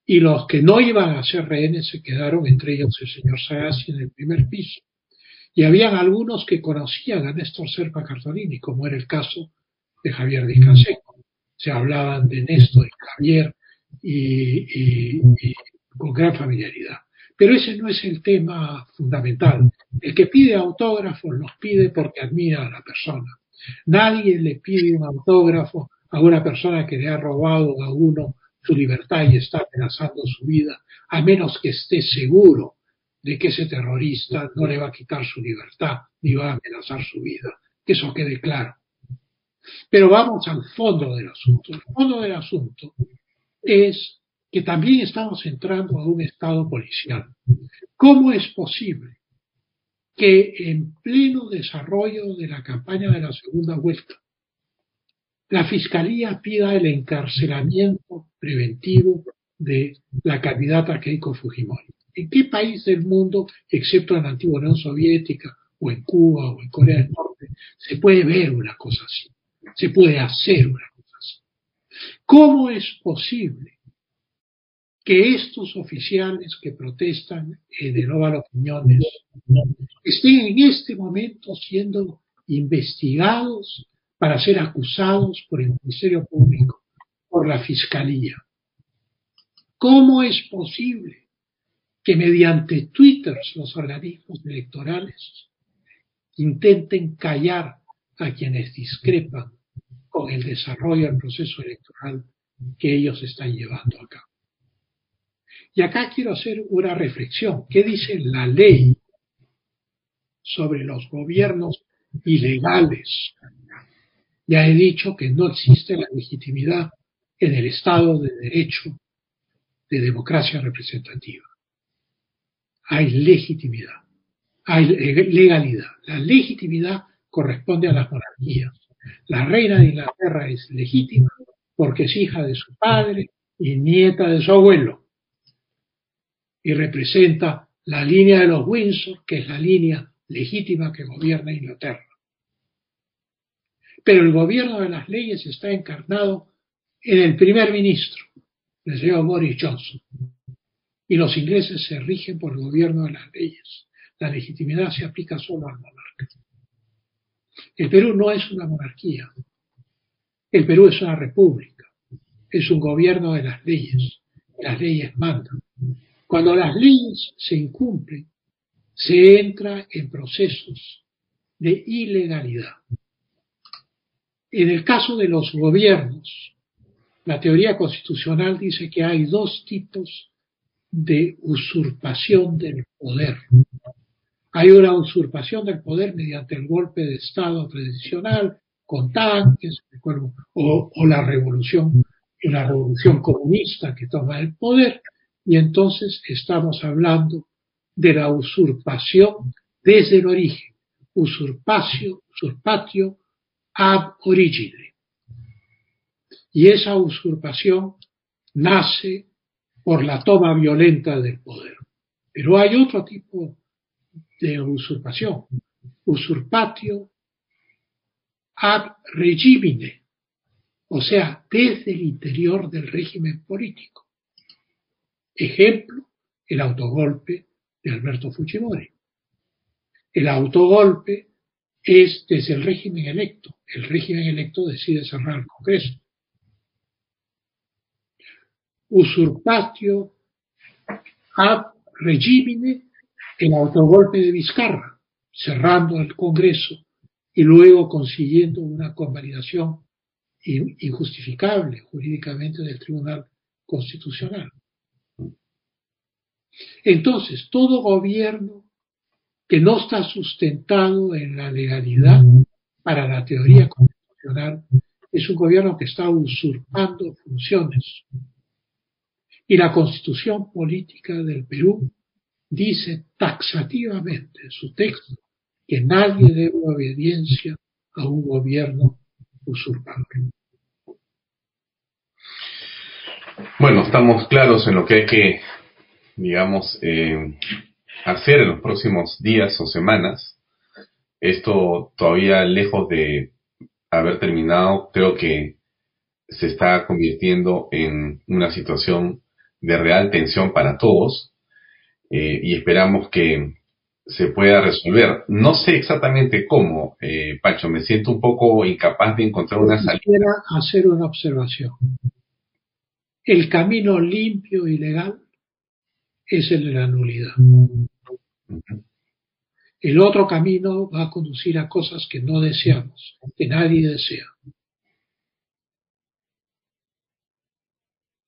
Y los que no iban a ser rehenes se quedaron, entre ellos el señor Sagasti, en el primer piso. Y habían algunos que conocían a Néstor Serpa Cartolini, como era el caso de Javier Díaz Se hablaban de Néstor y Javier y, con gran familiaridad. Pero ese no es el tema fundamental. El que pide autógrafos los pide porque admira a la persona. Nadie le pide un autógrafo a una persona que le ha robado a uno su libertad y está amenazando su vida, a menos que esté seguro de que ese terrorista no le va a quitar su libertad ni va a amenazar su vida. Que eso quede claro. Pero vamos al fondo del asunto. El fondo del asunto es que también estamos entrando a un estado policial. ¿Cómo es posible que en pleno desarrollo de la campaña de la segunda vuelta, la Fiscalía pida el encarcelamiento preventivo de la candidata Keiko Fujimori? ¿En qué país del mundo, excepto en la antigua Unión Soviética o en Cuba o en Corea del Norte, se puede ver una cosa así? Se puede hacer una cosa así. ¿Cómo es posible que estos oficiales que protestan en el Óvalo estén en este momento siendo investigados para ser acusados por el Ministerio Público, por la Fiscalía? ¿Cómo es posible que mediante Twitter los organismos electorales intenten callar a quienes discrepan con el desarrollo del proceso electoral que ellos están llevando a cabo. Y acá quiero hacer una reflexión. ¿Qué dice la ley sobre los gobiernos ilegales? Ya he dicho que no existe la legitimidad en el Estado de Derecho de democracia representativa hay legitimidad, hay legalidad. La legitimidad corresponde a las monarquías. La reina de Inglaterra es legítima porque es hija de su padre y nieta de su abuelo, y representa la línea de los Windsor, que es la línea legítima que gobierna Inglaterra. Pero el gobierno de las leyes está encarnado en el primer ministro, el señor Boris Johnson. Y los ingleses se rigen por el gobierno de las leyes. La legitimidad se aplica solo al monarca. El Perú no es una monarquía. El Perú es una república. Es un gobierno de las leyes. Las leyes mandan. Cuando las leyes se incumplen, se entra en procesos de ilegalidad. En el caso de los gobiernos, la teoría constitucional dice que hay dos tipos de usurpación del poder. Hay una usurpación del poder mediante el golpe de Estado tradicional, con tanques, o, o la revolución, la revolución comunista que toma el poder, y entonces estamos hablando de la usurpación desde el origen, usurpacio, usurpatio ab origine. Y esa usurpación nace por la toma violenta del poder. Pero hay otro tipo de usurpación, usurpatio ab regimine, o sea, desde el interior del régimen político. Ejemplo, el autogolpe de Alberto Fujimori. El autogolpe es desde el régimen electo. El régimen electo decide cerrar el Congreso. Usurpatio ab regimine, el autogolpe de Vizcarra, cerrando el Congreso y luego consiguiendo una convalidación injustificable jurídicamente del Tribunal Constitucional. Entonces, todo gobierno que no está sustentado en la legalidad para la teoría constitucional es un gobierno que está usurpando funciones. Y la constitución política del Perú dice taxativamente en su texto que nadie debe obediencia a un gobierno usurpante. Bueno, estamos claros en lo que hay que digamos, eh, hacer en los próximos días o semanas. Esto todavía lejos de haber terminado, creo que se está convirtiendo en una situación de real tensión para todos eh, y esperamos que se pueda resolver. No sé exactamente cómo, eh, Pacho, me siento un poco incapaz de encontrar una salida. Quisiera hacer una observación. El camino limpio y legal es el de la nulidad. El otro camino va a conducir a cosas que no deseamos, que nadie desea.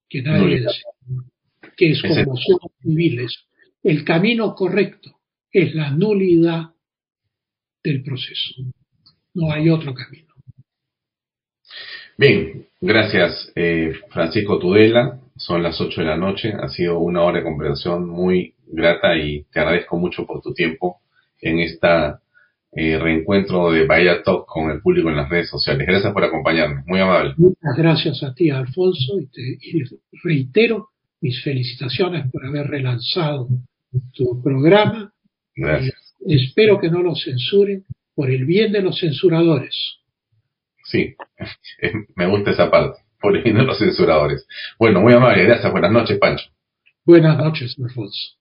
Que nadie desea. Que es como somos civiles. El camino correcto es la nulidad del proceso. No hay otro camino. Bien, gracias eh, Francisco Tudela son las 8 de la noche. Ha sido una hora de conversación muy grata y te agradezco mucho por tu tiempo en esta eh, reencuentro de Bahía Talk con el público en las redes sociales. Gracias por acompañarme. Muy amable. Muchas gracias a ti, Alfonso, y, te, reitero mis felicitaciones por haber relanzado tu programa. Gracias. espero que no lo censuren por el bien de los censuradores. Sí, me gusta esa parte por el de los censuradores. Bueno, muy amable, gracias. Buenas noches, Pancho. Buenas noches, Alfonso.